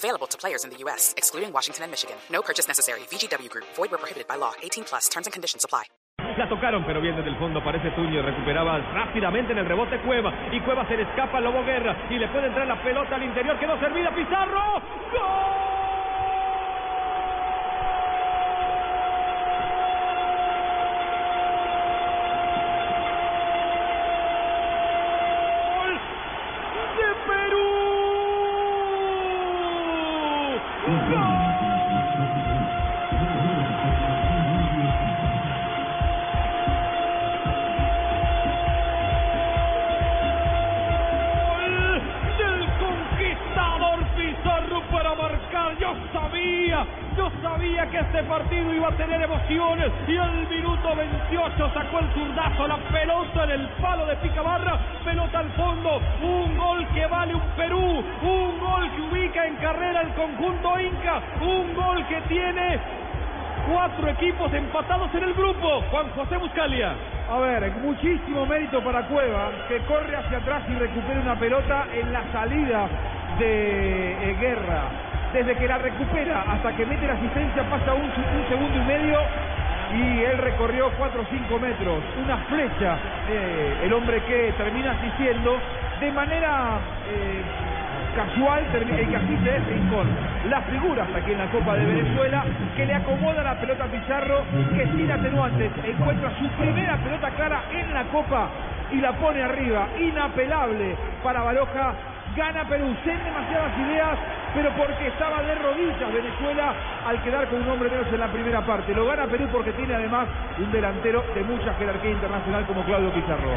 Available to players in the U.S., excluding Washington and Michigan. No purchase necessary. VGW Group. Void prohibited by law. 18 plus. And conditions. La tocaron, pero bien desde el fondo parece Tuño. Recuperaba rápidamente en el rebote Cueva. Y Cueva se le escapa a Lobo Guerra. Y le puede entrar la pelota al interior. Quedó servida Pizarro. ¡Gol! Gol yo sabía que este partido iba a tener emociones. Y al minuto 28 sacó el zurdazo, la pelota en el palo de Picabarra, pelota al fondo. Un gol que vale un Perú, un gol que ubica en carrera el conjunto Inca, un gol que tiene cuatro equipos empatados en el grupo. Juan José Buscalia. A ver, muchísimo mérito para Cueva, que corre hacia atrás y recupera una pelota en la salida de eh, Guerra. Desde que la recupera hasta que mete la asistencia pasa un, un segundo y medio y él recorrió 4 o 5 metros. Una flecha, eh, el hombre que termina asistiendo de manera eh, casual, y que asiste es Rincón. Las figuras aquí en la Copa de Venezuela que le acomoda la pelota a Pizarro, que sin atenuantes encuentra su primera pelota clara en la Copa y la pone arriba. Inapelable para Baroja. Gana Perú sin demasiadas ideas, pero porque estaba de rodillas Venezuela al quedar con un hombre menos en la primera parte. Lo gana Perú porque tiene además un delantero de mucha jerarquía internacional como Claudio Pizarro.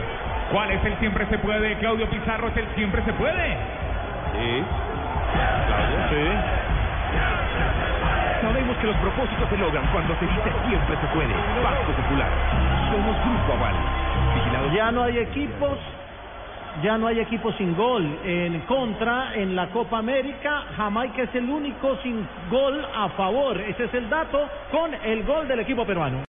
¿Cuál es el siempre se puede? Claudio Pizarro es el siempre se puede. Sí. Claudio, sí. Sabemos que los propósitos se logran cuando se dice siempre se puede. Banco Popular. Somos Grupo Aval. Vigilado Ya no hay equipos, ya no hay equipos sin gol. En contra, en la Copa América, Jamaica es el único sin gol a favor. Ese es el dato con el gol del equipo peruano.